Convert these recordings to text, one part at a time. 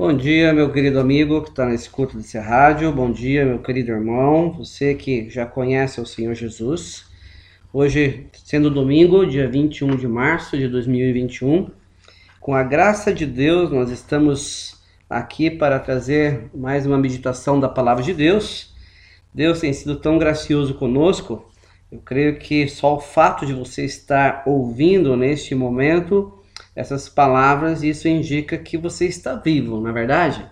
Bom dia, meu querido amigo que está na escuta desse rádio. Bom dia, meu querido irmão, você que já conhece o Senhor Jesus. Hoje, sendo domingo, dia 21 de março de 2021, com a graça de Deus, nós estamos aqui para trazer mais uma meditação da palavra de Deus. Deus tem sido tão gracioso conosco. Eu creio que só o fato de você estar ouvindo neste momento essas palavras, isso indica que você está vivo, na é verdade?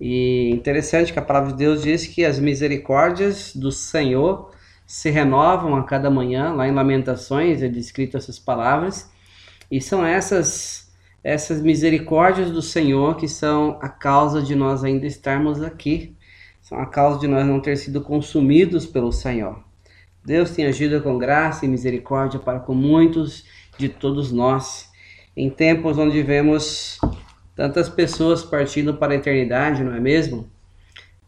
E interessante que a palavra de Deus diz que as misericórdias do Senhor se renovam a cada manhã, lá em Lamentações é descrito essas palavras, e são essas essas misericórdias do Senhor que são a causa de nós ainda estarmos aqui, são a causa de nós não ter sido consumidos pelo Senhor. Deus tem agido com graça e misericórdia para com muitos de todos nós em tempos onde vemos tantas pessoas partindo para a eternidade, não é mesmo?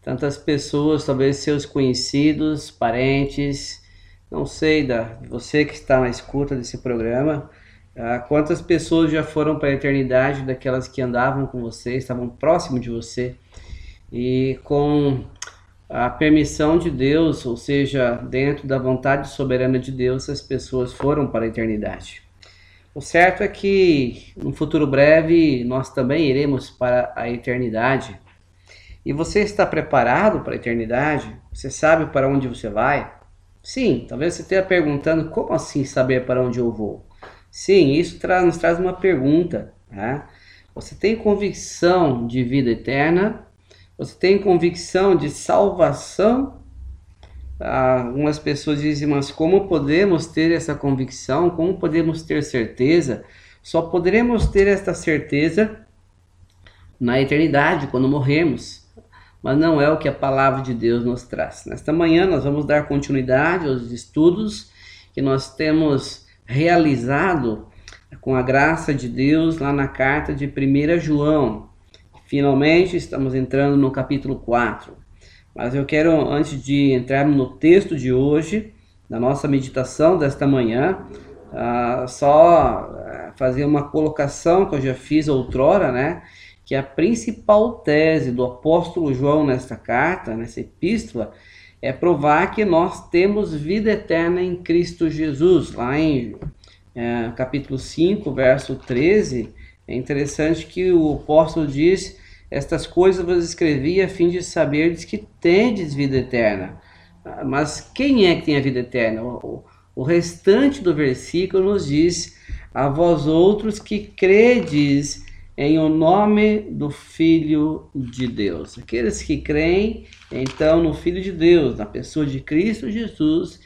Tantas pessoas, talvez seus conhecidos, parentes, não sei, da você que está na escuta desse programa, ah, quantas pessoas já foram para a eternidade daquelas que andavam com você, estavam próximo de você e com a permissão de Deus, ou seja, dentro da vontade soberana de Deus, as pessoas foram para a eternidade. O certo é que no futuro breve nós também iremos para a eternidade. E você está preparado para a eternidade? Você sabe para onde você vai? Sim, talvez você esteja perguntando como assim saber para onde eu vou? Sim, isso traz, nos traz uma pergunta. Né? Você tem convicção de vida eterna? Você tem convicção de salvação algumas pessoas dizem, mas como podemos ter essa convicção? Como podemos ter certeza? Só poderemos ter esta certeza na eternidade, quando morremos. Mas não é o que a palavra de Deus nos traz. Nesta manhã nós vamos dar continuidade aos estudos que nós temos realizado com a graça de Deus lá na carta de 1 João. Finalmente estamos entrando no capítulo 4. Mas eu quero, antes de entrar no texto de hoje, na nossa meditação desta manhã, uh, só eh, fazer uma colocação que eu já fiz outrora, né? Que a principal tese do apóstolo João nesta carta, nessa epístola, é provar que nós temos vida eterna em Cristo Jesus. Lá em é, capítulo 5, verso 13, é interessante que o apóstolo diz estas coisas vos escrevi a fim de saberdes que tendes vida eterna. Mas quem é que tem a vida eterna? O, o restante do versículo nos diz: A vós outros que credes em o nome do Filho de Deus. Aqueles que creem, então, no Filho de Deus, na pessoa de Cristo Jesus,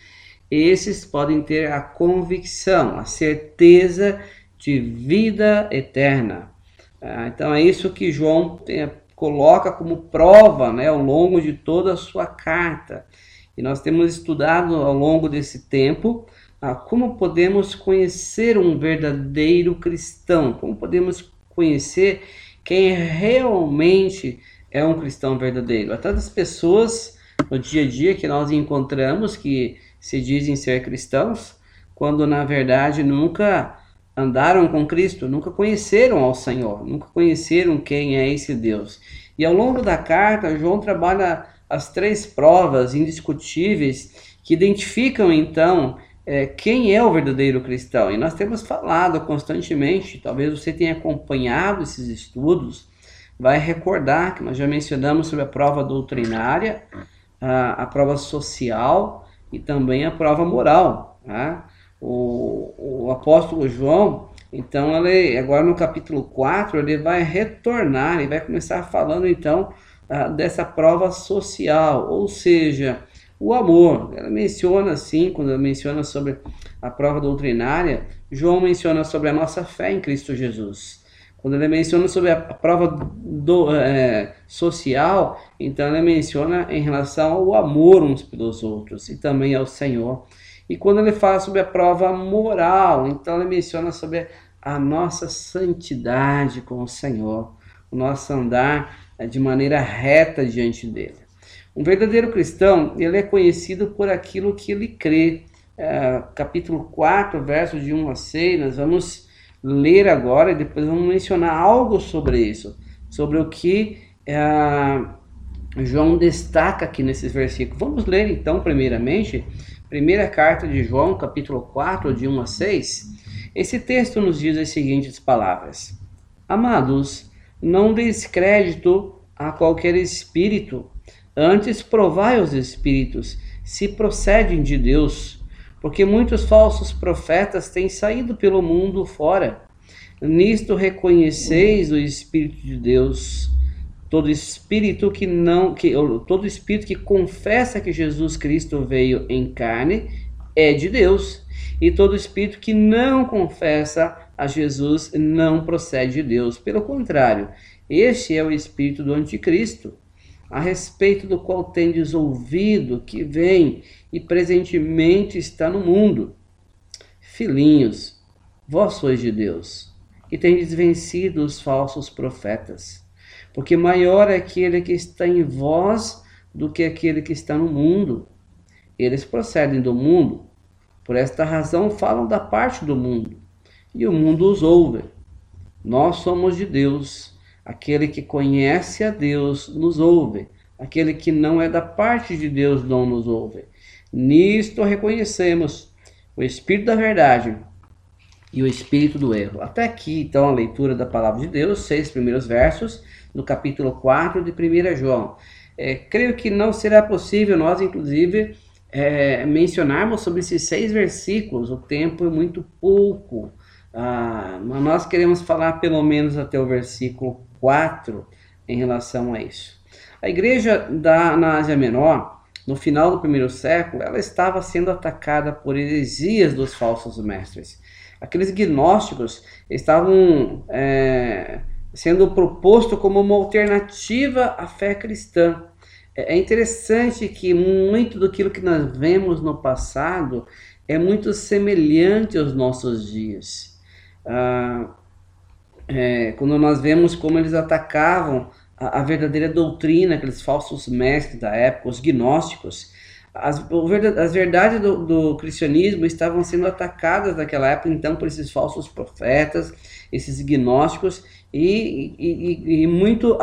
esses podem ter a convicção, a certeza de vida eterna. Ah, então é isso que João tem, coloca como prova né, ao longo de toda a sua carta. E nós temos estudado ao longo desse tempo ah, como podemos conhecer um verdadeiro cristão, como podemos conhecer quem realmente é um cristão verdadeiro. Há tantas pessoas no dia a dia que nós encontramos que se dizem ser cristãos, quando na verdade nunca andaram com Cristo nunca conheceram ao Senhor, nunca conheceram quem é esse Deus. E ao longo da carta, João trabalha as três provas indiscutíveis que identificam então é, quem é o verdadeiro cristão. E nós temos falado constantemente, talvez você tenha acompanhado esses estudos, vai recordar que nós já mencionamos sobre a prova doutrinária, a, a prova social e também a prova moral. Tá? O, o apóstolo João, então ele agora no capítulo 4, ele vai retornar, ele vai começar falando então uh, dessa prova social, ou seja, o amor. Ela menciona assim, quando ela menciona sobre a prova doutrinária, João menciona sobre a nossa fé em Cristo Jesus. Quando ele menciona sobre a prova do, é, social, então ele menciona em relação ao amor uns pelos outros e também ao Senhor. E quando ele fala sobre a prova moral, então ele menciona sobre a nossa santidade com o Senhor, o nosso andar é, de maneira reta diante dele. Um verdadeiro cristão, ele é conhecido por aquilo que ele crê. É, capítulo 4, versos de 1 a 6, nós vamos ler agora e depois vamos mencionar algo sobre isso. sobre o que é, João destaca aqui nesses versículos. Vamos ler então, primeiramente, primeira carta de João, capítulo 4, de 1 a 6. Esse texto nos diz as seguintes palavras: Amados, não deis crédito a qualquer espírito, antes provai os espíritos, se procedem de Deus, porque muitos falsos profetas têm saído pelo mundo fora. Nisto reconheceis o Espírito de Deus. Todo espírito que não, que todo espírito que confessa que Jesus Cristo veio em carne é de Deus. E todo espírito que não confessa a Jesus não procede de Deus. Pelo contrário, este é o espírito do anticristo, a respeito do qual tendes ouvido que vem e presentemente está no mundo. Filhinhos, vós sois de Deus, e tendes vencido os falsos profetas, porque maior é aquele que está em vós do que aquele que está no mundo. Eles procedem do mundo, por esta razão falam da parte do mundo, e o mundo os ouve. Nós somos de Deus. Aquele que conhece a Deus nos ouve. Aquele que não é da parte de Deus não nos ouve. Nisto reconhecemos o Espírito da verdade e o Espírito do erro. Até aqui, então, a leitura da palavra de Deus, seis primeiros versos, do capítulo 4 de 1 João. É, creio que não será possível nós, inclusive, é, mencionarmos sobre esses seis versículos, o tempo é muito pouco. Ah, mas nós queremos falar pelo menos até o versículo 4 em relação a isso. A igreja da, na Ásia Menor, no final do primeiro século, ela estava sendo atacada por heresias dos falsos mestres. Aqueles gnósticos estavam é, sendo proposto como uma alternativa à fé cristã. É, é interessante que muito do que nós vemos no passado é muito semelhante aos nossos dias. Ah, é, quando nós vemos como eles atacavam a, a, verdadeira doutrina, aqueles falsos mestres da época, os gnósticos, as, as verdades do, do, cristianismo estavam sendo atacadas naquela época, então, por esses falsos profetas, esses gnósticos, e, e, e muito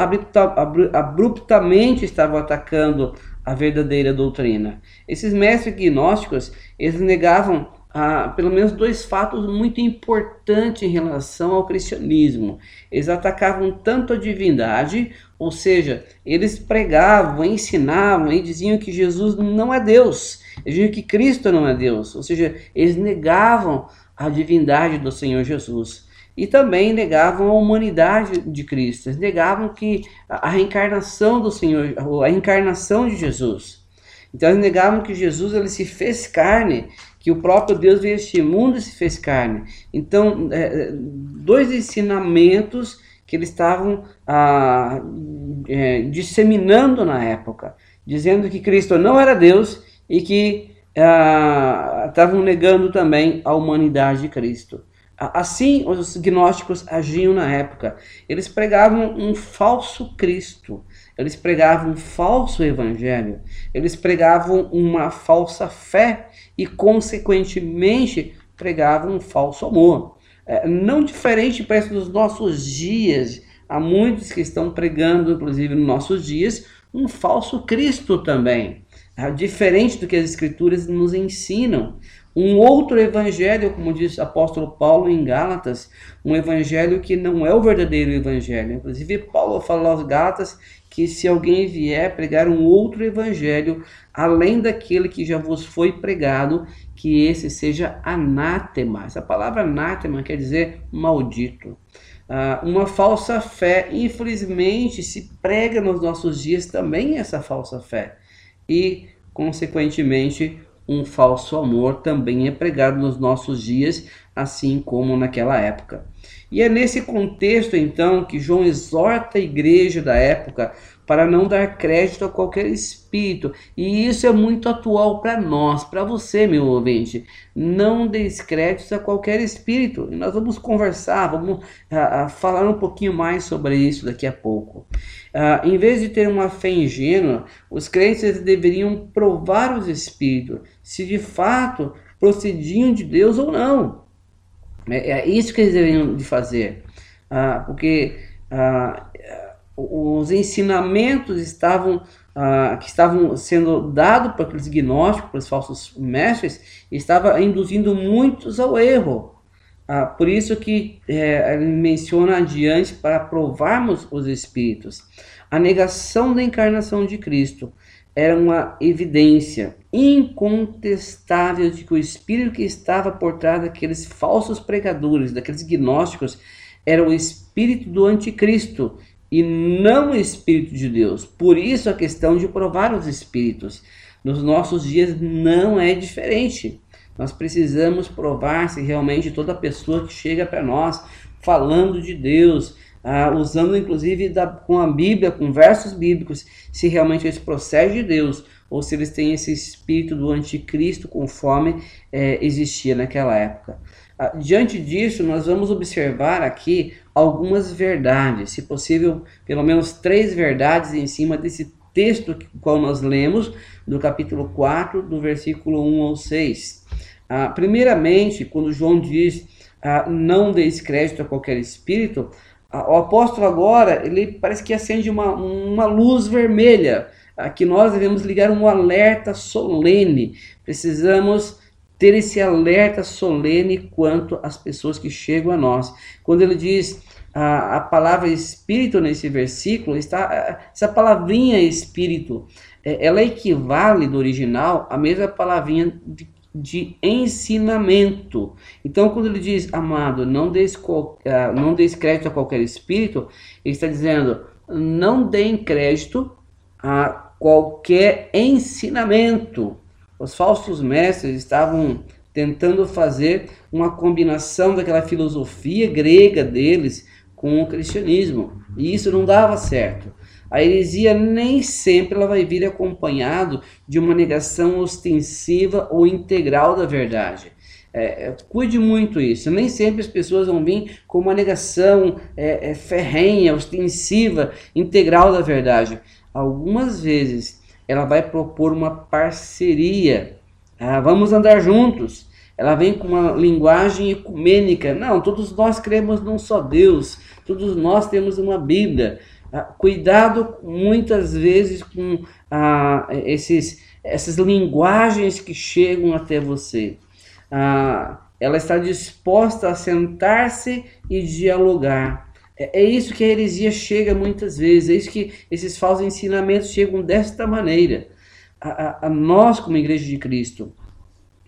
abruptamente estavam atacando a verdadeira doutrina. Esses mestres gnósticos, eles negavam ah, pelo menos dois fatos muito importantes em relação ao cristianismo. Eles atacavam tanto a divindade, ou seja, eles pregavam, ensinavam e diziam que Jesus não é Deus, eles diziam que Cristo não é Deus, ou seja, eles negavam a divindade do Senhor Jesus e também negavam a humanidade de Cristo. Eles negavam que a reencarnação do Senhor, a encarnação de Jesus. Então eles negavam que Jesus ele se fez carne, que o próprio Deus veio a este mundo e se fez carne. Então, é, dois ensinamentos que eles estavam ah, é, disseminando na época, dizendo que Cristo não era Deus e que ah, estavam negando também a humanidade de Cristo. Assim, os gnósticos agiam na época. Eles pregavam um falso Cristo, eles pregavam um falso evangelho, eles pregavam uma falsa fé e, consequentemente, pregavam um falso amor. É, não diferente parece dos nossos dias, há muitos que estão pregando, inclusive nos nossos dias, um falso Cristo também. É, diferente do que as Escrituras nos ensinam um outro evangelho, como diz o apóstolo Paulo em Gálatas, um evangelho que não é o verdadeiro evangelho. Inclusive, Paulo fala aos Gálatas que se alguém vier pregar um outro evangelho, além daquele que já vos foi pregado, que esse seja anátema. Essa palavra anátema quer dizer maldito. Ah, uma falsa fé, infelizmente, se prega nos nossos dias também essa falsa fé. E, consequentemente, um falso amor também é pregado nos nossos dias, assim como naquela época. E é nesse contexto, então, que João exorta a igreja da época para não dar crédito a qualquer espírito. E isso é muito atual para nós, para você, meu ouvinte. Não dê crédito a qualquer espírito. E nós vamos conversar, vamos uh, falar um pouquinho mais sobre isso daqui a pouco. Uh, em vez de ter uma fé ingênua, os crentes deveriam provar os espíritos, se de fato procediam de Deus ou não. É, é isso que eles deveriam de fazer. Uh, porque os ensinamentos estavam ah, que estavam sendo dados para aqueles gnósticos, para os falsos mestres, estava induzindo muitos ao erro. Ah, por isso que é, ele menciona adiante para provarmos os espíritos. A negação da encarnação de Cristo era uma evidência incontestável de que o espírito que estava por trás daqueles falsos pregadores, daqueles gnósticos, era o espírito do anticristo e não o Espírito de Deus. Por isso a questão de provar os Espíritos. Nos nossos dias não é diferente. Nós precisamos provar se realmente toda pessoa que chega para nós falando de Deus, ah, usando inclusive da, com a Bíblia, com versos bíblicos, se realmente eles procedem de Deus ou se eles têm esse espírito do anticristo conforme é, existia naquela época. Ah, diante disso, nós vamos observar aqui algumas verdades, se possível, pelo menos três verdades em cima desse texto que qual nós lemos, do capítulo 4, do versículo 1 ao 6. Ah, primeiramente, quando João diz não deis crédito a qualquer espírito, o apóstolo agora, ele parece que acende uma, uma luz vermelha, ah, que nós devemos ligar um alerta solene. Precisamos ter esse alerta solene quanto às pessoas que chegam a nós. Quando ele diz a, a palavra espírito nesse versículo, está essa palavrinha espírito, é, ela equivale do original à mesma palavrinha de, de ensinamento. Então, quando ele diz, amado, não deis, ah, não deis crédito a qualquer espírito, ele está dizendo, não deem crédito a qualquer ensinamento. Os falsos mestres estavam tentando fazer uma combinação daquela filosofia grega deles com o cristianismo, e isso não dava certo. A heresia nem sempre ela vai vir acompanhado de uma negação ostensiva ou integral da verdade. É, é, cuide muito isso. Nem sempre as pessoas vão vir com uma negação é, é ferrenha, ostensiva, integral da verdade. Algumas vezes ela vai propor uma parceria. Ah, vamos andar juntos. Ela vem com uma linguagem ecumênica. Não, todos nós cremos num só Deus. Todos nós temos uma Bíblia. Ah, cuidado muitas vezes com ah, esses, essas linguagens que chegam até você. Ah, ela está disposta a sentar-se e dialogar. É, é isso que a heresia chega muitas vezes, é isso que esses falsos ensinamentos chegam desta maneira. A, a, a nós, como Igreja de Cristo,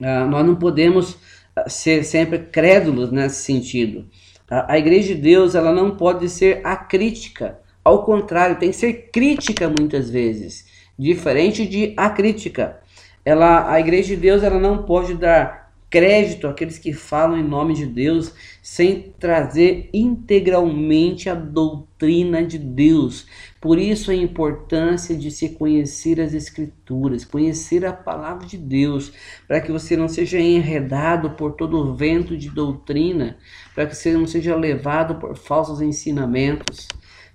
a, nós não podemos ser sempre crédulos nesse sentido. A, a Igreja de Deus ela não pode ser acrítica, ao contrário, tem que ser crítica muitas vezes, diferente de acrítica. Ela, a Igreja de Deus ela não pode dar crédito àqueles que falam em nome de Deus sem trazer integralmente a doutrina de Deus. Por isso a importância de se conhecer as Escrituras, conhecer a palavra de Deus, para que você não seja enredado por todo o vento de doutrina, para que você não seja levado por falsos ensinamentos.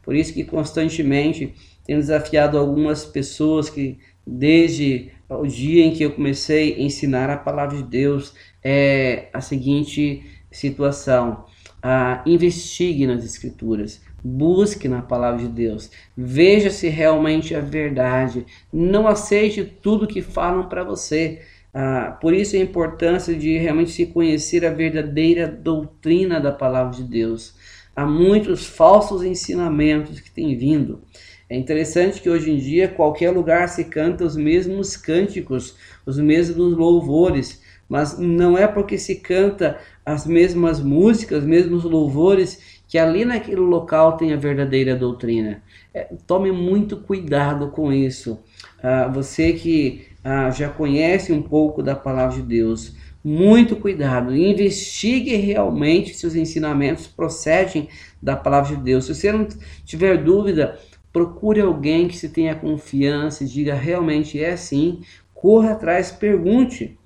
Por isso que constantemente tenho desafiado algumas pessoas que desde o dia em que eu comecei a ensinar a palavra de Deus é a seguinte situação: ah, investigue nas Escrituras, busque na palavra de Deus, veja se realmente é verdade, não aceite tudo que falam para você. Ah, por isso a importância de realmente se conhecer a verdadeira doutrina da palavra de Deus. Há muitos falsos ensinamentos que têm vindo. É interessante que hoje em dia qualquer lugar se canta os mesmos cânticos, os mesmos louvores, mas não é porque se canta as mesmas músicas, os mesmos louvores, que ali naquele local tem a verdadeira doutrina. É, tome muito cuidado com isso. Ah, você que ah, já conhece um pouco da palavra de Deus, muito cuidado, investigue realmente se os ensinamentos procedem da palavra de Deus. Se você não tiver dúvida, procure alguém que se tenha confiança e diga realmente é assim, corra atrás, pergunte,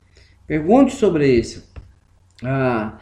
pergunte sobre isso. Ah,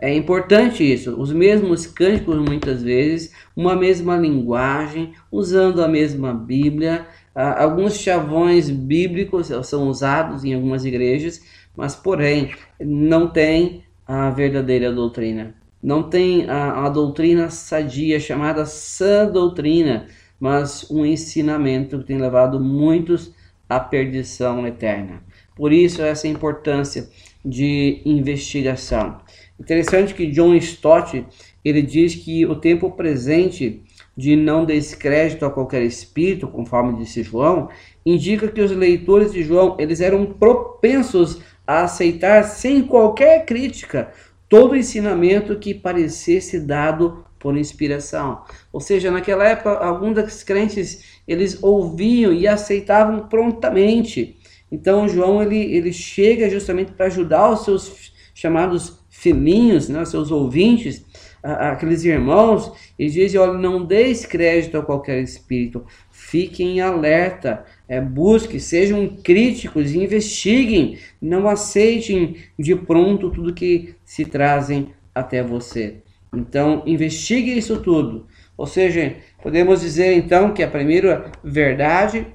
é importante isso, os mesmos cânticos muitas vezes, uma mesma linguagem, usando a mesma Bíblia, ah, alguns chavões bíblicos são usados em algumas igrejas, mas porém não tem a verdadeira doutrina. Não tem a, a doutrina sadia chamada sã doutrina, mas um ensinamento que tem levado muitos à perdição eterna. Por isso, essa importância de investigação. Interessante que John Stott ele diz que o tempo presente de não descrédito a qualquer espírito, conforme disse João, indica que os leitores de João eles eram propensos a aceitar sem qualquer crítica todo ensinamento que parecesse dado por inspiração. Ou seja, naquela época, alguns dos crentes eles ouviam e aceitavam prontamente. Então, João ele, ele chega justamente para ajudar os seus chamados filhinhos, né, seus ouvintes, aqueles irmãos, e diz: olha, não deis crédito a qualquer espírito, fiquem alerta, é, busquem, sejam críticos, investiguem, não aceitem de pronto tudo que se trazem até você. Então, investigue isso tudo. Ou seja, podemos dizer então que a primeira verdade,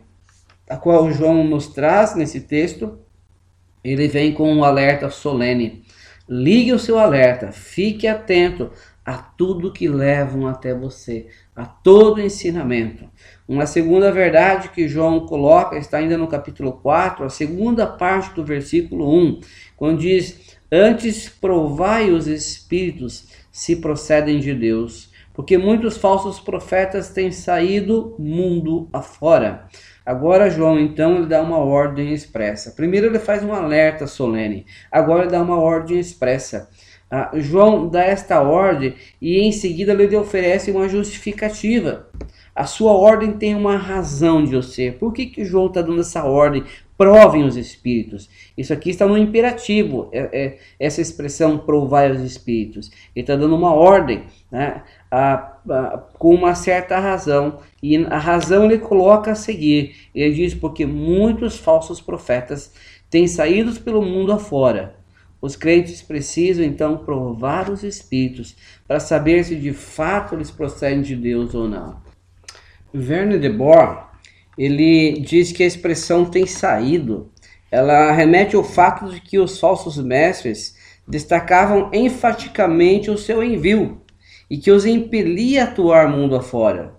a qual João nos traz nesse texto, ele vem com um alerta solene. Ligue o seu alerta, fique atento a tudo que levam até você, a todo ensinamento. Uma segunda verdade que João coloca está ainda no capítulo 4, a segunda parte do versículo 1, quando diz: Antes provai os espíritos se procedem de Deus, porque muitos falsos profetas têm saído mundo afora. Agora João então ele dá uma ordem expressa. Primeiro ele faz um alerta solene. Agora ele dá uma ordem expressa. Ah, João dá esta ordem e em seguida ele oferece uma justificativa. A sua ordem tem uma razão de ser. Por que, que João está dando essa ordem? Provem os espíritos. Isso aqui está no imperativo, é, é, essa expressão provai os espíritos. Ele está dando uma ordem né, a, a, com uma certa razão. E a razão ele coloca a seguir. Ele diz: porque muitos falsos profetas têm saído pelo mundo afora. Os crentes precisam então provar os espíritos para saber se de fato eles procedem de Deus ou não. Verne de Boer, ele diz que a expressão tem saído, ela remete ao fato de que os falsos mestres destacavam enfaticamente o seu envio e que os impelia a atuar mundo afora.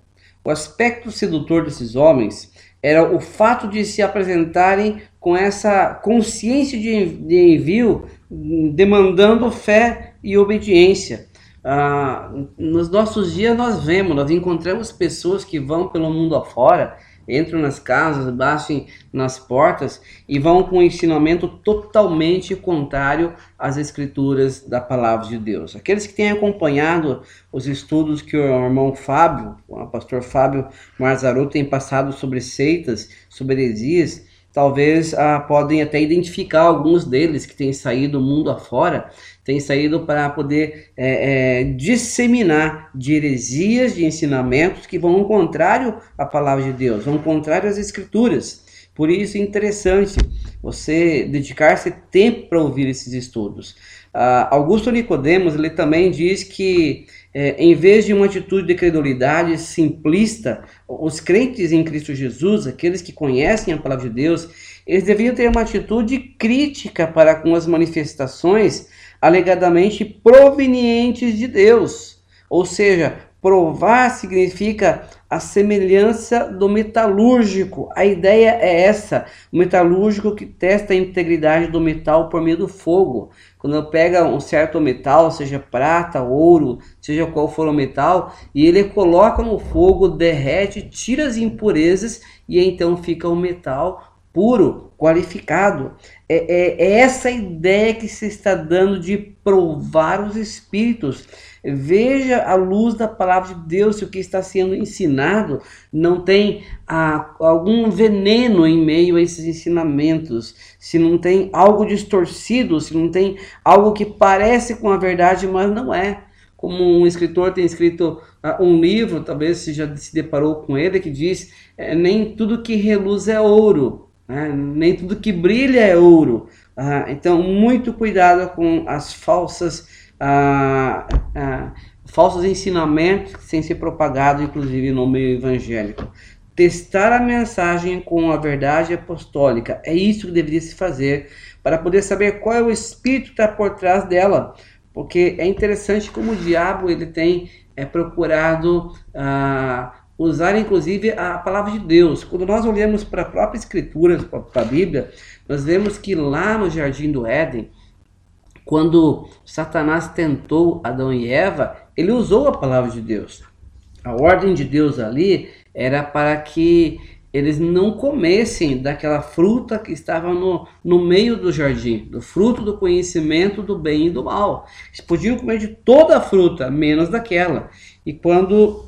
O aspecto sedutor desses homens era o fato de se apresentarem com essa consciência de, de envio, demandando fé e obediência. Ah, nos nossos dias nós vemos, nós encontramos pessoas que vão pelo mundo afora, entram nas casas, batem nas portas e vão com um ensinamento totalmente contrário às escrituras da palavra de Deus. Aqueles que têm acompanhado os estudos que o irmão Fábio, o pastor Fábio Marzaro tem passado sobre seitas, sobre heresias, talvez ah, podem até identificar alguns deles que têm saído do mundo afora tem saído para poder é, é, disseminar de heresias, de ensinamentos que vão contrário à palavra de Deus, vão contrário às escrituras. Por isso é interessante você dedicar-se tempo para ouvir esses estudos. Uh, Augusto Nicodemos ele também diz que é, em vez de uma atitude de credulidade simplista, os crentes em Cristo Jesus, aqueles que conhecem a palavra de Deus, eles deviam ter uma atitude crítica para com as manifestações alegadamente provenientes de Deus. Ou seja, provar significa a semelhança do metalúrgico. A ideia é essa: o metalúrgico que testa a integridade do metal por meio do fogo. Quando pega um certo metal, seja prata, ouro, seja qual for o metal, e ele coloca no fogo, derrete, tira as impurezas e então fica o metal puro, qualificado. É, é, é, essa ideia que se está dando de provar os espíritos. Veja a luz da palavra de Deus, se o que está sendo ensinado não tem ah, algum veneno em meio a esses ensinamentos, se não tem algo distorcido, se não tem algo que parece com a verdade, mas não é. Como um escritor tem escrito ah, um livro, talvez você já se deparou com ele, que diz: é, Nem tudo que reluz é ouro, né? Nem tudo que brilha é ouro. Ah, então, muito cuidado com as falsas, ah, ah, falsos ensinamentos que têm se propagado, inclusive no meio evangélico. Testar a mensagem com a verdade apostólica é isso que deveria se fazer para poder saber qual é o espírito que está por trás dela. Porque é interessante como o diabo ele tem é, procurado ah, usar inclusive a palavra de Deus. Quando nós olhamos para a própria Escritura, para a Bíblia, nós vemos que lá no Jardim do Éden, quando Satanás tentou Adão e Eva, ele usou a palavra de Deus. A ordem de Deus ali era para que eles não comessem daquela fruta que estava no, no meio do jardim, do fruto do conhecimento do bem e do mal. Eles podiam comer de toda a fruta, menos daquela. E quando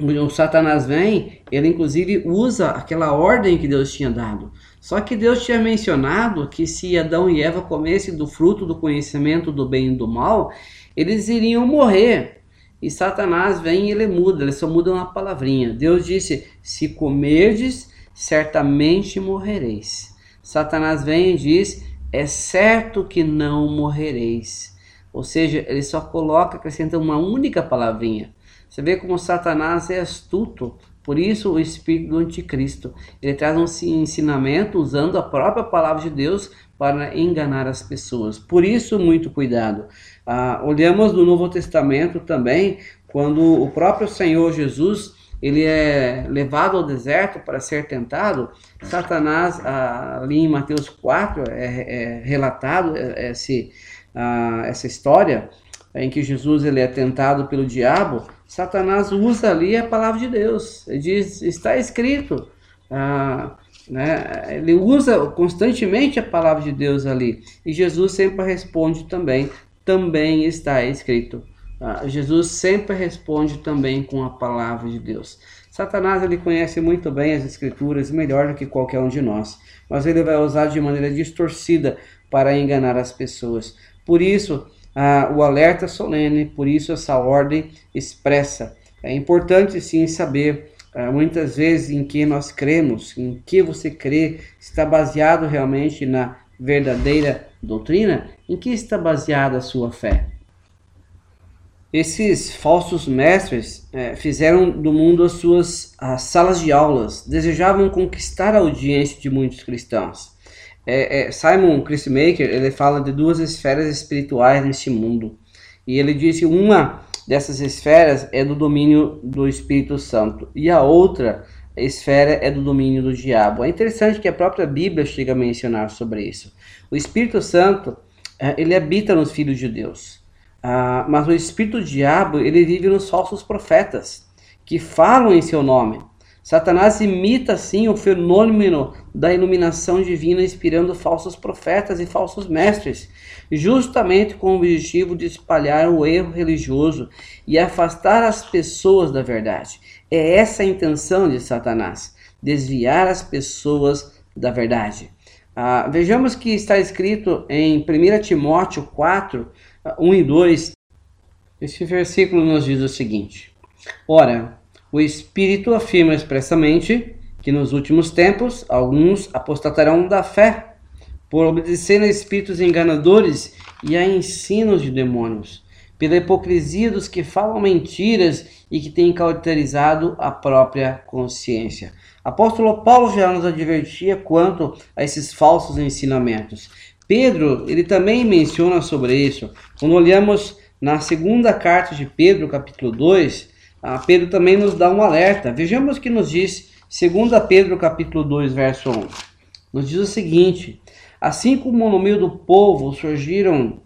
o Satanás vem, ele inclusive usa aquela ordem que Deus tinha dado. Só que Deus tinha mencionado que se Adão e Eva comessem do fruto do conhecimento do bem e do mal, eles iriam morrer. E Satanás vem e ele muda, ele só muda uma palavrinha. Deus disse: Se comerdes, certamente morrereis. Satanás vem e diz: É certo que não morrereis. Ou seja, ele só coloca, acrescenta uma única palavrinha. Você vê como Satanás é astuto. Por isso, o espírito do anticristo. Ele traz um ensinamento usando a própria palavra de Deus para enganar as pessoas. Por isso, muito cuidado. Ah, olhamos no Novo Testamento também, quando o próprio Senhor Jesus ele é levado ao deserto para ser tentado, Satanás, ah, ali em Mateus 4, é, é relatado esse, ah, essa história em que Jesus ele é tentado pelo diabo, Satanás usa ali a palavra de Deus. Ele diz, está escrito. Ah, né? Ele usa constantemente a palavra de Deus ali. E Jesus sempre responde também, também está escrito. Ah, Jesus sempre responde também com a palavra de Deus. Satanás ele conhece muito bem as escrituras, melhor do que qualquer um de nós, mas ele vai usar de maneira distorcida para enganar as pessoas. Por isso, ah, o alerta solene, por isso essa ordem expressa. É importante sim saber ah, muitas vezes em que nós cremos, em que você crê, está baseado realmente na verdadeira doutrina, em que está baseada a sua fé. Esses falsos mestres é, fizeram do mundo as suas as salas de aulas, desejavam conquistar a audiência de muitos cristãos. É, é, Simon Christmaker ele fala de duas esferas espirituais neste mundo e ele disse uma dessas esferas é do domínio do Espírito Santo e a outra esfera é do domínio do diabo. É interessante que a própria Bíblia chega a mencionar sobre isso. O Espírito Santo é, ele habita nos filhos de Deus, ah, mas o Espírito do diabo ele vive nos falsos profetas que falam em seu nome. Satanás imita assim o fenômeno da iluminação divina, inspirando falsos profetas e falsos mestres, justamente com o objetivo de espalhar o erro religioso e afastar as pessoas da verdade. É essa a intenção de Satanás: desviar as pessoas da verdade. Ah, vejamos que está escrito em 1 Timóteo 4, 1 e 2. Esse versículo nos diz o seguinte: Ora, o Espírito afirma expressamente que nos últimos tempos alguns apostatarão da fé por obedecer a espíritos enganadores e a ensinos de demônios, pela hipocrisia dos que falam mentiras e que têm cauterizado a própria consciência. Apóstolo Paulo já nos advertia quanto a esses falsos ensinamentos. Pedro, ele também menciona sobre isso. Quando olhamos na segunda carta de Pedro, capítulo 2, ah, Pedro também nos dá um alerta. Vejamos o que nos diz 2 Pedro capítulo 2, verso 1. Nos diz o seguinte: Assim como no meio do povo surgiram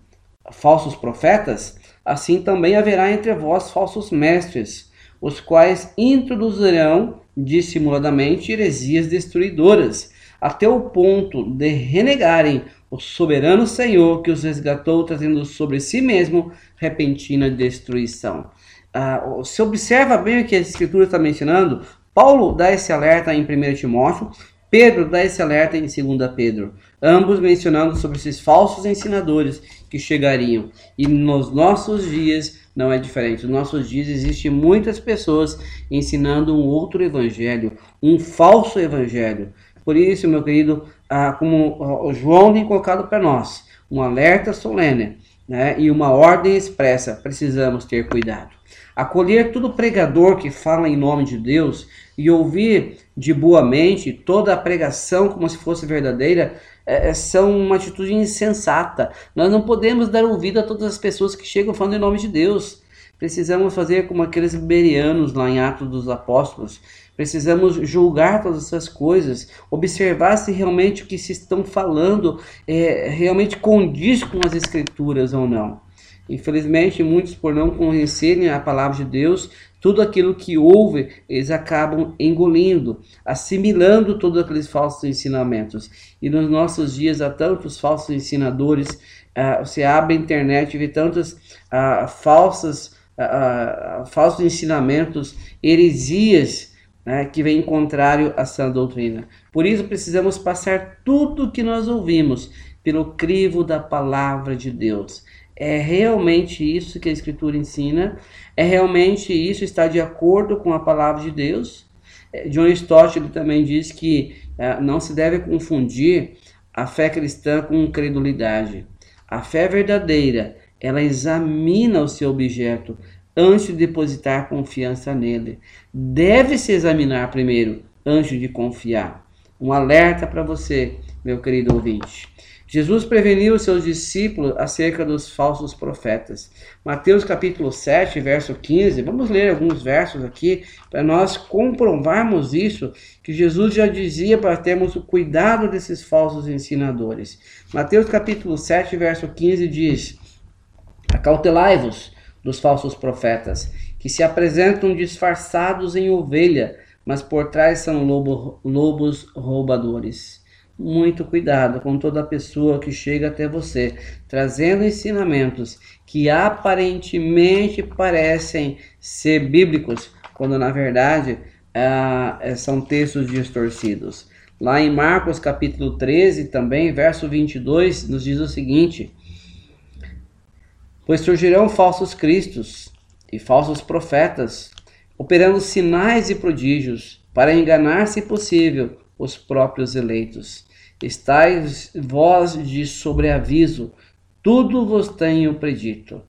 falsos profetas, assim também haverá entre vós falsos mestres, os quais introduzirão dissimuladamente heresias destruidoras, até o ponto de renegarem o soberano Senhor que os resgatou, trazendo sobre si mesmo repentina destruição ah, se observa bem o que a Escritura está mencionando, Paulo dá esse alerta em 1 Timóteo, Pedro dá esse alerta em 2 Pedro, ambos mencionando sobre esses falsos ensinadores que chegariam. E nos nossos dias não é diferente. Nos nossos dias existem muitas pessoas ensinando um outro evangelho, um falso evangelho. Por isso, meu querido, ah, como o João tem colocado para nós, um alerta solene né, e uma ordem expressa, precisamos ter cuidado. Acolher todo pregador que fala em nome de Deus e ouvir de boa mente toda a pregação como se fosse verdadeira é, é, são uma atitude insensata. Nós não podemos dar ouvido a todas as pessoas que chegam falando em nome de Deus. Precisamos fazer como aqueles berianos lá em Atos dos Apóstolos. Precisamos julgar todas essas coisas, observar se realmente o que se estão falando é, realmente condiz com as Escrituras ou não. Infelizmente, muitos, por não conhecerem a palavra de Deus, tudo aquilo que ouve, eles acabam engolindo, assimilando todos aqueles falsos ensinamentos. E nos nossos dias há tantos falsos ensinadores, uh, você abre a internet e vê tantas uh, falsas, uh, falsos ensinamentos, heresias, né, que vêm contrário à sã doutrina. Por isso precisamos passar tudo que nós ouvimos pelo crivo da palavra de Deus. É realmente isso que a Escritura ensina? É realmente isso está de acordo com a palavra de Deus? É, John Stott também diz que é, não se deve confundir a fé cristã com credulidade. A fé verdadeira, ela examina o seu objeto antes de depositar confiança nele. Deve-se examinar primeiro antes de confiar. Um alerta para você, meu querido ouvinte. Jesus preveniu seus discípulos acerca dos falsos profetas. Mateus capítulo 7, verso 15. Vamos ler alguns versos aqui para nós comprovarmos isso, que Jesus já dizia para termos o cuidado desses falsos ensinadores. Mateus capítulo 7, verso 15 diz: Acautelai-vos dos falsos profetas, que se apresentam disfarçados em ovelha, mas por trás são lobo, lobos roubadores muito cuidado com toda pessoa que chega até você, trazendo ensinamentos que aparentemente parecem ser bíblicos, quando na verdade ah, são textos distorcidos. Lá em Marcos capítulo 13, também, verso 22, nos diz o seguinte: Pois surgirão falsos cristos e falsos profetas, operando sinais e prodígios, para enganar, se possível, os próprios eleitos. Estais vós de sobreaviso, tudo vos tenho predito.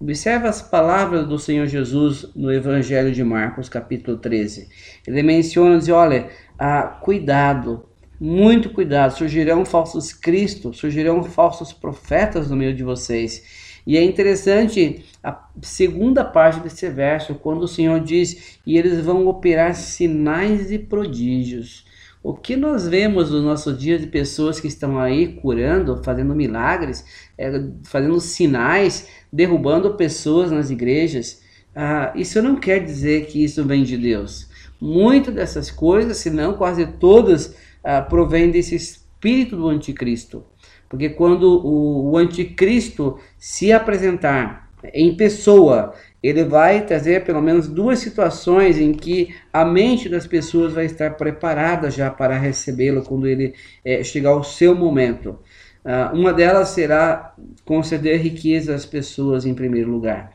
Observe as palavras do Senhor Jesus no Evangelho de Marcos, capítulo 13. Ele menciona, diz, olha, ah, cuidado, muito cuidado, surgirão falsos cristos, surgirão falsos profetas no meio de vocês. E é interessante a segunda parte desse verso, quando o Senhor diz, e eles vão operar sinais e prodígios. O que nós vemos nos nossos dias de pessoas que estão aí curando, fazendo milagres, é, fazendo sinais, derrubando pessoas nas igrejas, ah, isso não quer dizer que isso vem de Deus. Muitas dessas coisas, se não quase todas, ah, provém desse espírito do anticristo. Porque quando o, o anticristo se apresentar em pessoa, ele vai trazer pelo menos duas situações em que a mente das pessoas vai estar preparada já para recebê-lo quando ele é, chegar ao seu momento. Uh, uma delas será conceder riqueza às pessoas em primeiro lugar.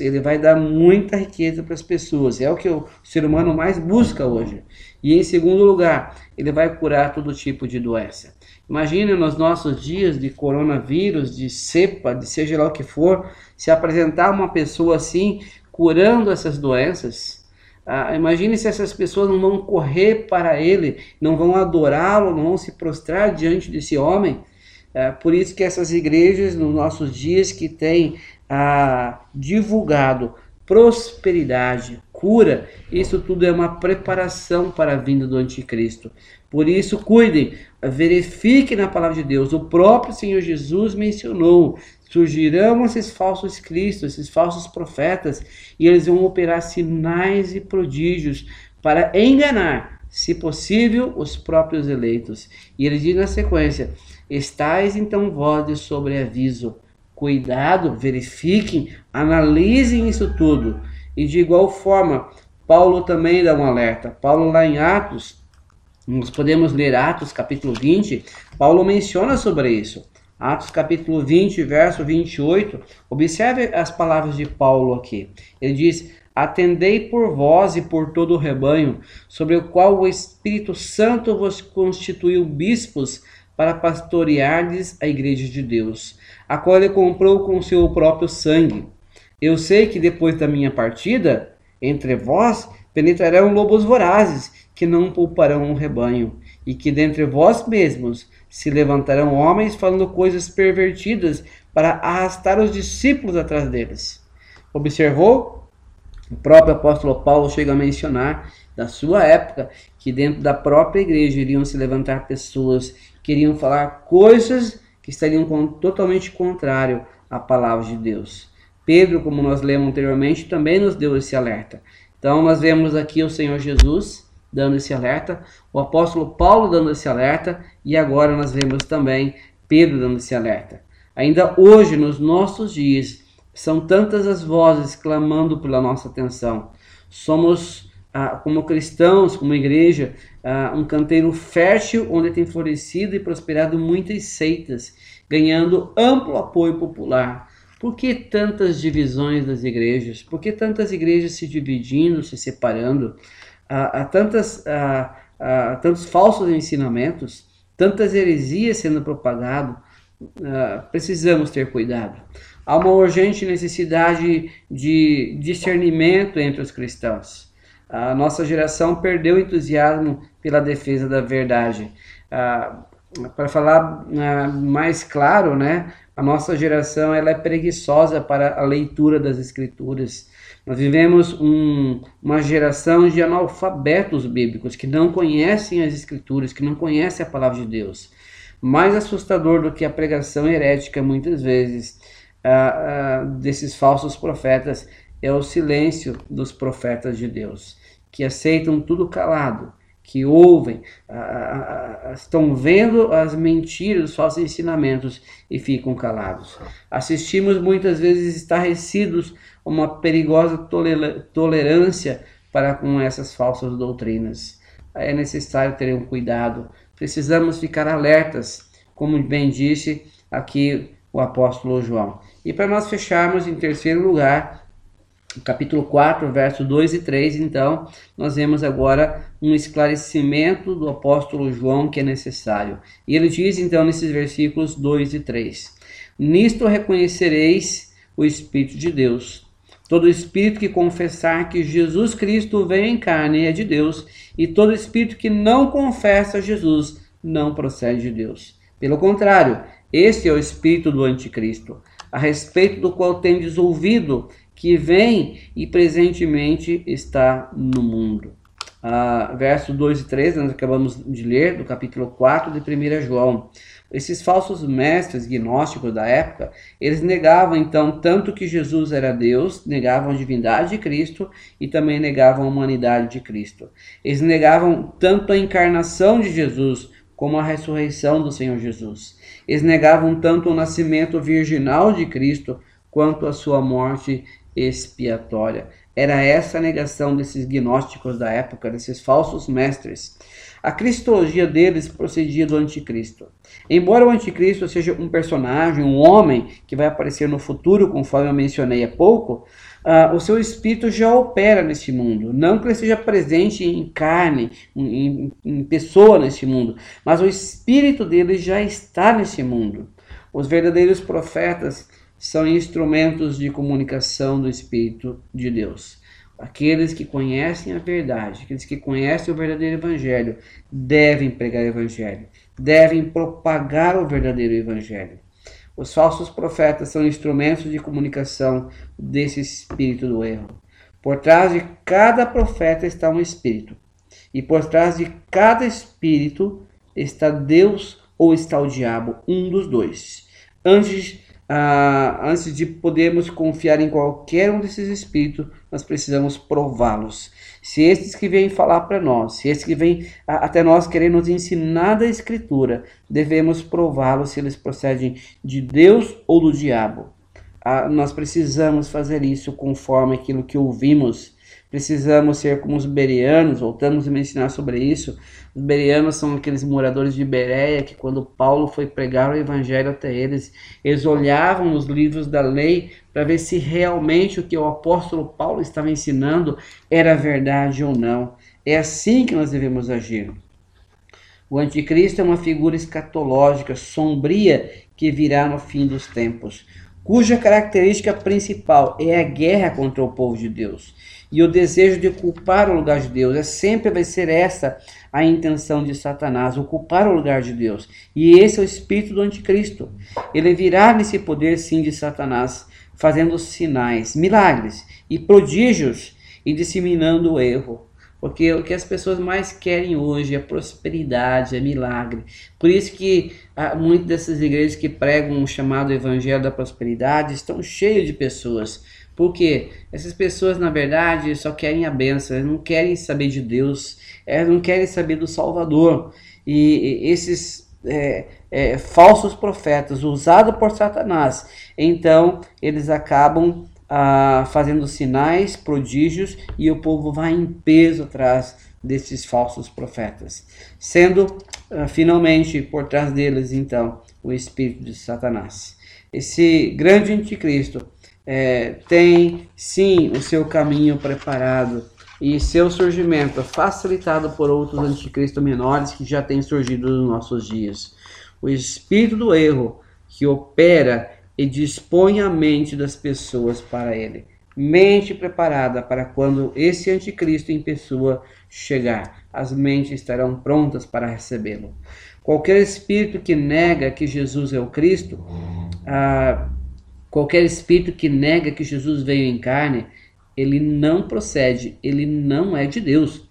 Ele vai dar muita riqueza para as pessoas, é o que o ser humano mais busca hoje. E em segundo lugar, ele vai curar todo tipo de doença. Imagine nos nossos dias de coronavírus, de cepa, de seja lá o que for, se apresentar uma pessoa assim, curando essas doenças. Ah, imagine se essas pessoas não vão correr para ele, não vão adorá-lo, não vão se prostrar diante desse homem. É, por isso que essas igrejas nos nossos dias que têm ah, divulgado prosperidade, cura, isso tudo é uma preparação para a vinda do anticristo. Por isso, cuidem, verifiquem na palavra de Deus. O próprio Senhor Jesus mencionou: surgirão esses falsos cristos, esses falsos profetas, e eles vão operar sinais e prodígios para enganar, se possível, os próprios eleitos. E ele diz na sequência: Estais então vós de sobreaviso cuidado, verifiquem, analisem isso tudo. E de igual forma, Paulo também dá um alerta. Paulo lá em Atos, nós podemos ler Atos capítulo 20, Paulo menciona sobre isso. Atos capítulo 20, verso 28. Observe as palavras de Paulo aqui. Ele diz: Atendei por vós e por todo o rebanho, sobre o qual o Espírito Santo vos constituiu bispos para pastoreardes a igreja de Deus, a qual ele comprou com seu próprio sangue. Eu sei que depois da minha partida, entre vós penetrarão lobos vorazes, que não pouparão um rebanho, e que dentre vós mesmos se levantarão homens falando coisas pervertidas para arrastar os discípulos atrás deles. Observou? O próprio apóstolo Paulo chega a mencionar da sua época que dentro da própria igreja iriam se levantar pessoas que iriam falar coisas que estariam totalmente contrário à palavra de Deus. Pedro, como nós lemos anteriormente, também nos deu esse alerta. Então nós vemos aqui o Senhor Jesus dando esse alerta, o apóstolo Paulo dando esse alerta e agora nós vemos também Pedro dando esse alerta. Ainda hoje, nos nossos dias, são tantas as vozes clamando pela nossa atenção. Somos, ah, como cristãos, como igreja, ah, um canteiro fértil onde tem florescido e prosperado muitas seitas, ganhando amplo apoio popular. Por que tantas divisões das igrejas? Por que tantas igrejas se dividindo, se separando? Há, há tantas, há, há tantos falsos ensinamentos, tantas heresias sendo propagadas. precisamos ter cuidado. Há uma urgente necessidade de discernimento entre os cristãos. A nossa geração perdeu o entusiasmo pela defesa da verdade. Ah, para falar ah, mais claro, né, a nossa geração ela é preguiçosa para a leitura das escrituras. Nós vivemos um, uma geração de analfabetos bíblicos que não conhecem as escrituras, que não conhecem a palavra de Deus. Mais assustador do que a pregação herética, muitas vezes, ah, ah, desses falsos profetas, é o silêncio dos profetas de Deus, que aceitam tudo calado que ouvem, estão vendo as mentiras, os falsos ensinamentos e ficam calados. Assistimos muitas vezes estarrecidos a uma perigosa tolerância para com essas falsas doutrinas. É necessário ter um cuidado, precisamos ficar alertas, como bem disse aqui o apóstolo João. E para nós fecharmos, em terceiro lugar, capítulo 4, verso 2 e 3, então, nós vemos agora um esclarecimento do apóstolo João que é necessário. E ele diz, então, nesses versículos 2 e 3: Nisto reconhecereis o Espírito de Deus. Todo espírito que confessar que Jesus Cristo veio em carne é de Deus, e todo espírito que não confessa Jesus não procede de Deus. Pelo contrário, este é o espírito do anticristo, a respeito do qual tendes ouvido que vem e presentemente está no mundo. Ah, verso 2 e 3, nós acabamos de ler, do capítulo 4 de 1 João. Esses falsos mestres gnósticos da época, eles negavam então tanto que Jesus era Deus, negavam a divindade de Cristo e também negavam a humanidade de Cristo. Eles negavam tanto a encarnação de Jesus como a ressurreição do Senhor Jesus. Eles negavam tanto o nascimento virginal de Cristo quanto a sua morte expiatória. Era essa a negação desses gnósticos da época, desses falsos mestres. A cristologia deles procedia do anticristo. Embora o anticristo seja um personagem, um homem que vai aparecer no futuro, conforme eu mencionei há pouco, uh, o seu espírito já opera neste mundo. Não que ele esteja presente em carne, em, em pessoa neste mundo, mas o espírito dele já está nesse mundo. Os verdadeiros profetas são instrumentos de comunicação do Espírito de Deus. Aqueles que conhecem a verdade, aqueles que conhecem o verdadeiro Evangelho, devem pregar o Evangelho, devem propagar o verdadeiro Evangelho. Os falsos profetas são instrumentos de comunicação desse espírito do erro. Por trás de cada profeta está um espírito, e por trás de cada espírito está Deus ou está o diabo, um dos dois. Antes ah, antes de podermos confiar em qualquer um desses espíritos, nós precisamos prová-los. Se estes que vêm falar para nós, se estes que vêm até nós querem nos ensinar da Escritura, devemos prová-los se eles procedem de Deus ou do diabo. Ah, nós precisamos fazer isso conforme aquilo que ouvimos Precisamos ser como os berianos, voltamos a mencionar sobre isso. Os berianos são aqueles moradores de Bereia que, quando Paulo foi pregar o evangelho até eles, eles olhavam os livros da lei para ver se realmente o que o apóstolo Paulo estava ensinando era verdade ou não. É assim que nós devemos agir. O anticristo é uma figura escatológica, sombria, que virá no fim dos tempos, cuja característica principal é a guerra contra o povo de Deus e o desejo de ocupar o lugar de Deus. É sempre vai ser essa a intenção de Satanás, ocupar o lugar de Deus. E esse é o espírito do anticristo. Ele virá nesse poder sim de Satanás, fazendo sinais, milagres e prodígios e disseminando o erro. Porque o que as pessoas mais querem hoje é prosperidade, é milagre. Por isso que ah, muitas dessas igrejas que pregam o chamado evangelho da prosperidade estão cheias de pessoas. Porque essas pessoas, na verdade, só querem a benção, elas não querem saber de Deus, elas não querem saber do Salvador. E esses é, é, falsos profetas usados por Satanás, então eles acabam ah, fazendo sinais, prodígios, e o povo vai em peso atrás desses falsos profetas, sendo ah, finalmente por trás deles então o espírito de Satanás. Esse grande anticristo é, tem sim o seu caminho preparado e seu surgimento facilitado por outros anticristos menores que já têm surgido nos nossos dias. O espírito do erro que opera e dispõe a mente das pessoas para ele. Mente preparada para quando esse anticristo em pessoa chegar. As mentes estarão prontas para recebê-lo. Qualquer espírito que nega que Jesus é o Cristo, ah, qualquer espírito que nega que Jesus veio em carne, ele não procede, ele não é de Deus.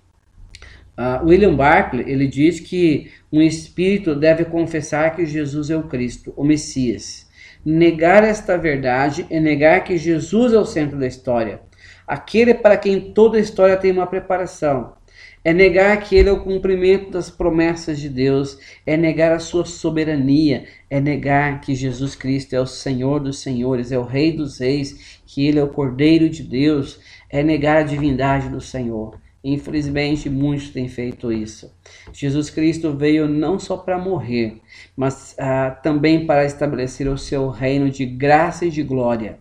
Uh, William Barclay ele diz que um espírito deve confessar que Jesus é o Cristo, o Messias. Negar esta verdade é negar que Jesus é o centro da história, aquele para quem toda a história tem uma preparação. É negar que ele é o cumprimento das promessas de Deus, é negar a sua soberania, é negar que Jesus Cristo é o Senhor dos senhores, é o Rei dos reis, que ele é o Cordeiro de Deus, é negar a divindade do Senhor. Infelizmente, muitos têm feito isso. Jesus Cristo veio não só para morrer, mas ah, também para estabelecer o seu reino de graça e de glória.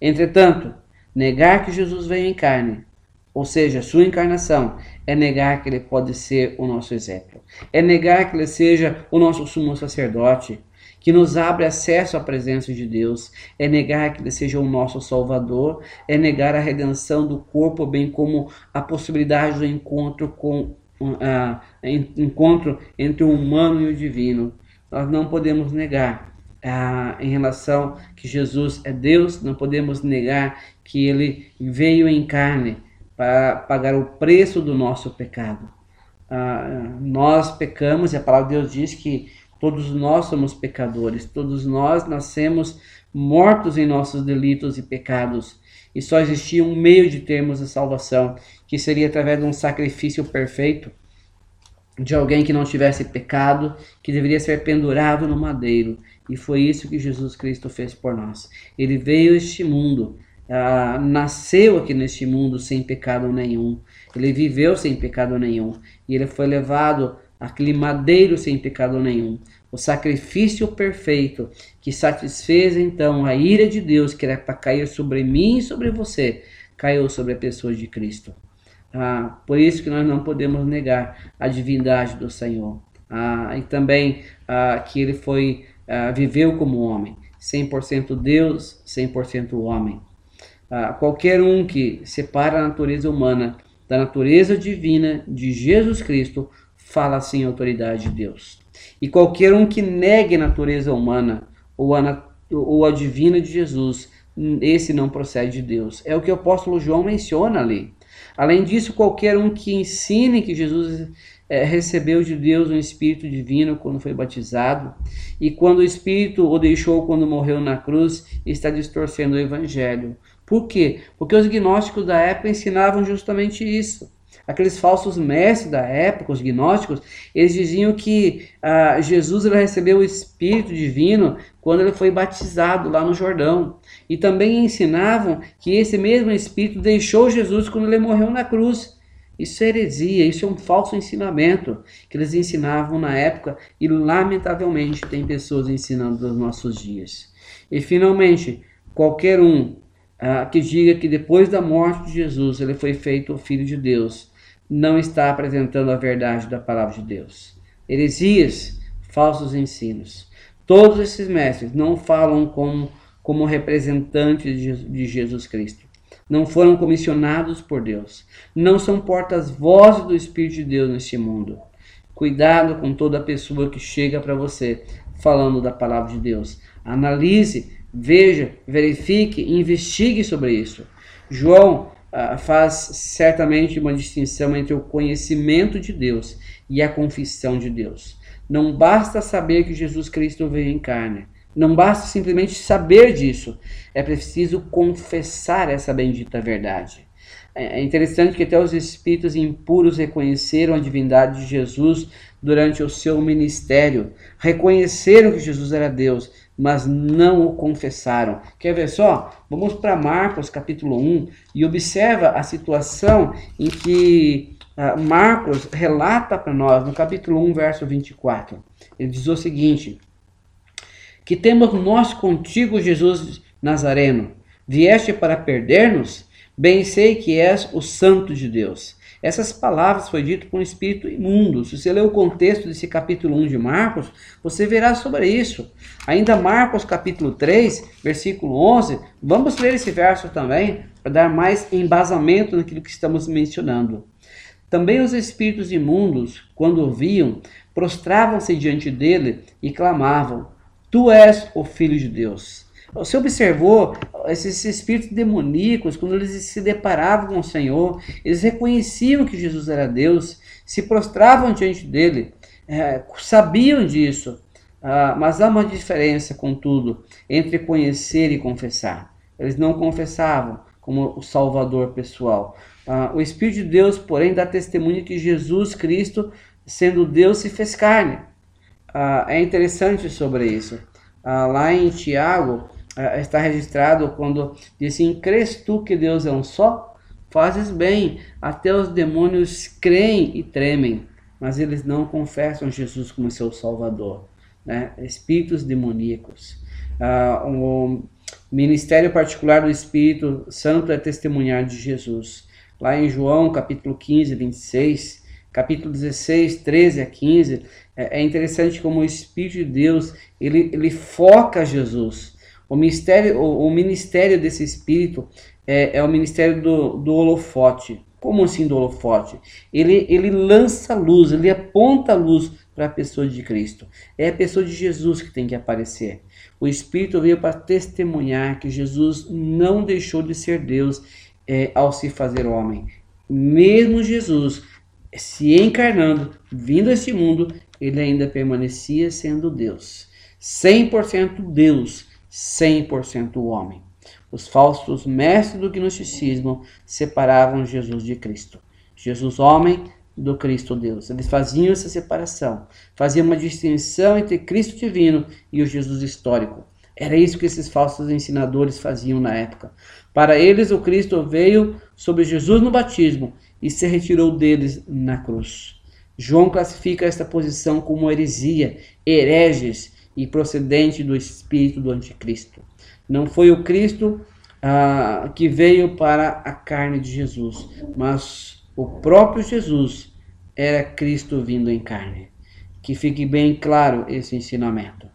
Entretanto, negar que Jesus veio em carne, ou seja, sua encarnação, é negar que ele pode ser o nosso exemplo. É negar que ele seja o nosso sumo sacerdote, que nos abre acesso à presença de Deus, é negar que Ele seja o nosso Salvador, é negar a redenção do corpo, bem como a possibilidade do encontro com uh, encontro entre o humano e o divino. Nós não podemos negar uh, em relação que Jesus é Deus, não podemos negar que Ele veio em carne para pagar o preço do nosso pecado. Uh, nós pecamos e a palavra de Deus diz que Todos nós somos pecadores, todos nós nascemos mortos em nossos delitos e pecados. E só existia um meio de termos a salvação, que seria através de um sacrifício perfeito de alguém que não tivesse pecado, que deveria ser pendurado no madeiro. E foi isso que Jesus Cristo fez por nós. Ele veio a este mundo, ah, nasceu aqui neste mundo sem pecado nenhum. Ele viveu sem pecado nenhum. E ele foi levado aquele madeiro sem pecado nenhum, o sacrifício perfeito que satisfez então a ira de Deus que era para cair sobre mim e sobre você, caiu sobre a pessoa de Cristo. Ah, por isso que nós não podemos negar a divindade do Senhor. Ah, e também ah, que ele foi ah, viveu como homem, 100% Deus, 100% homem. Ah, qualquer um que separa a natureza humana da natureza divina de Jesus Cristo fala assim a autoridade de Deus. E qualquer um que negue a natureza humana ou a, ou a divina de Jesus, esse não procede de Deus. É o que o apóstolo João menciona ali. Além disso, qualquer um que ensine que Jesus é, recebeu de Deus um Espírito divino quando foi batizado, e quando o Espírito o deixou quando morreu na cruz, está distorcendo o Evangelho. Por quê? Porque os gnósticos da época ensinavam justamente isso. Aqueles falsos mestres da época, os gnósticos, eles diziam que ah, Jesus ele recebeu o Espírito Divino quando ele foi batizado lá no Jordão. E também ensinavam que esse mesmo Espírito deixou Jesus quando ele morreu na cruz. Isso é heresia, isso é um falso ensinamento que eles ensinavam na época e lamentavelmente tem pessoas ensinando nos nossos dias. E finalmente, qualquer um ah, que diga que depois da morte de Jesus ele foi feito o Filho de Deus, não está apresentando a verdade da palavra de Deus. Heresias, falsos ensinos. Todos esses mestres não falam como, como representantes de Jesus Cristo. Não foram comissionados por Deus. Não são portas-vozes do Espírito de Deus neste mundo. Cuidado com toda pessoa que chega para você falando da palavra de Deus. Analise veja, verifique, investigue sobre isso. João ah, faz certamente uma distinção entre o conhecimento de Deus e a confissão de Deus. Não basta saber que Jesus Cristo veio em carne. Não basta simplesmente saber disso. É preciso confessar essa bendita verdade. É, é interessante que até os espíritos impuros reconheceram a divindade de Jesus durante o seu ministério. Reconheceram que Jesus era Deus, mas não o confessaram. Quer ver só? Vamos para Marcos capítulo 1 e observa a situação em que uh, Marcos relata para nós no capítulo 1, verso 24. Ele diz o seguinte: Que temos nós contigo, Jesus Nazareno, vieste para perder-nos? Bem sei que és o Santo de Deus. Essas palavras foi dito por um espírito imundo. Se você ler o contexto desse capítulo 1 de Marcos, você verá sobre isso. Ainda Marcos capítulo 3, versículo 11, vamos ler esse verso também para dar mais embasamento naquilo que estamos mencionando. Também os espíritos imundos, quando ouviam, prostravam-se diante dele e clamavam: Tu és o Filho de Deus. Você observou esses espíritos demoníacos, quando eles se deparavam com o Senhor, eles reconheciam que Jesus era Deus, se prostravam diante dele, é, sabiam disso. Ah, mas há uma diferença, contudo, entre conhecer e confessar. Eles não confessavam como o Salvador pessoal. Ah, o Espírito de Deus, porém, dá testemunho que Jesus Cristo, sendo Deus, se fez carne. Ah, é interessante sobre isso. Ah, lá em Tiago, está registrado quando diz assim: Crês tu que Deus é um só? Fazes bem, até os demônios creem e tremem, mas eles não confessam Jesus como seu Salvador. Né? Espíritos demoníacos. Ah, o ministério particular do Espírito Santo é testemunhar de Jesus. Lá em João, capítulo 15, 26, capítulo 16, 13 a 15, é, é interessante como o Espírito de Deus ele, ele foca Jesus o ministério, o, o ministério desse espírito é, é o ministério do, do holofote. Como assim do holofote? Ele, ele lança luz, ele aponta luz para a pessoa de Cristo. É a pessoa de Jesus que tem que aparecer. O Espírito veio para testemunhar que Jesus não deixou de ser Deus é, ao se fazer homem. Mesmo Jesus se encarnando, vindo a este mundo, ele ainda permanecia sendo Deus. 100% Deus, 100% homem. Os falsos mestres do gnosticismo separavam Jesus de Cristo. Jesus homem do Cristo Deus. Eles faziam essa separação, faziam uma distinção entre Cristo divino e o Jesus histórico. Era isso que esses falsos ensinadores faziam na época. Para eles, o Cristo veio sobre Jesus no batismo e se retirou deles na cruz. João classifica esta posição como heresia, hereges e procedente do espírito do anticristo. Não foi o Cristo ah, que veio para a carne de Jesus, mas o próprio Jesus era Cristo vindo em carne. Que fique bem claro esse ensinamento.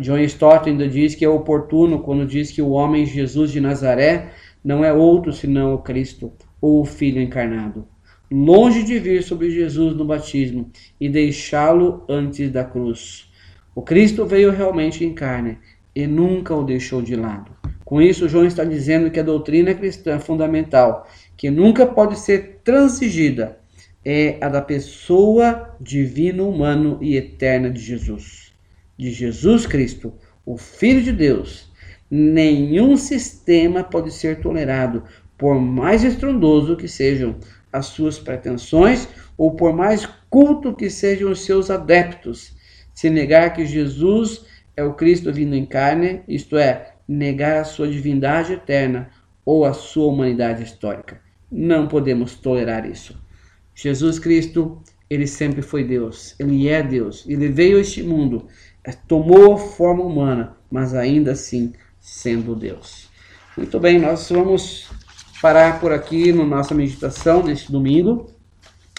John Stott ainda diz que é oportuno quando diz que o homem Jesus de Nazaré não é outro senão o Cristo, ou o Filho encarnado. Longe de vir sobre Jesus no batismo e deixá-lo antes da cruz o Cristo veio realmente em carne e nunca o deixou de lado. Com isso, João está dizendo que a doutrina cristã fundamental, que nunca pode ser transigida, é a da pessoa divino, humano e eterna de Jesus. De Jesus Cristo, o Filho de Deus. Nenhum sistema pode ser tolerado, por mais estrondoso que sejam as suas pretensões ou por mais culto que sejam os seus adeptos se negar que Jesus é o Cristo vindo em carne, isto é, negar a sua divindade eterna ou a sua humanidade histórica. Não podemos tolerar isso. Jesus Cristo, ele sempre foi Deus, ele é Deus, ele veio a este mundo, é, tomou forma humana, mas ainda assim sendo Deus. Muito bem, nós vamos parar por aqui na nossa meditação neste domingo,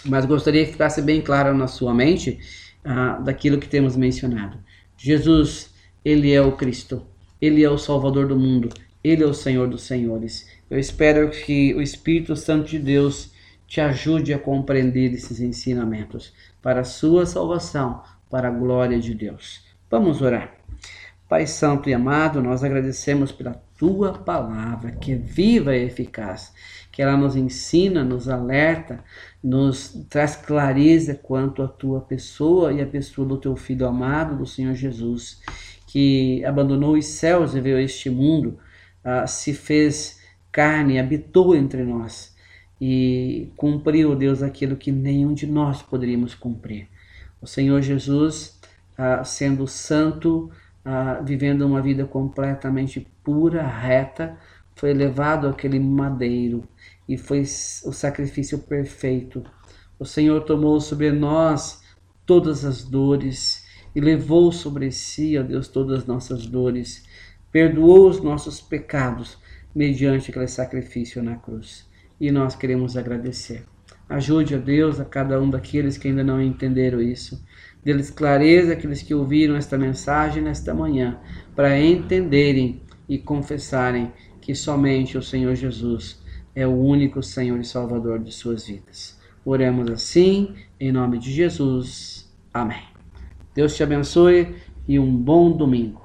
mas gostaria que ficasse bem claro na sua mente ah, daquilo que temos mencionado. Jesus, ele é o Cristo, ele é o Salvador do mundo, ele é o Senhor dos Senhores. Eu espero que o Espírito Santo de Deus te ajude a compreender esses ensinamentos para a sua salvação, para a glória de Deus. Vamos orar. Pai Santo e amado, nós agradecemos pela tua palavra, que é viva e eficaz, que ela nos ensina, nos alerta, nos traz clareza quanto à tua pessoa e a pessoa do teu filho amado, do Senhor Jesus, que abandonou os céus e veio a este mundo, uh, se fez carne, habitou entre nós e cumpriu, Deus, aquilo que nenhum de nós poderíamos cumprir. O Senhor Jesus, uh, sendo santo, ah, vivendo uma vida completamente pura, reta, foi levado àquele madeiro e foi o sacrifício perfeito. O Senhor tomou sobre nós todas as dores e levou sobre si, ó Deus, todas as nossas dores, perdoou os nossos pecados mediante aquele sacrifício na cruz. E nós queremos agradecer. Ajude, ó Deus, a cada um daqueles que ainda não entenderam isso deles clareza aqueles que ouviram esta mensagem nesta manhã, para entenderem e confessarem que somente o Senhor Jesus é o único Senhor e Salvador de suas vidas. Oremos assim, em nome de Jesus. Amém. Deus te abençoe e um bom domingo.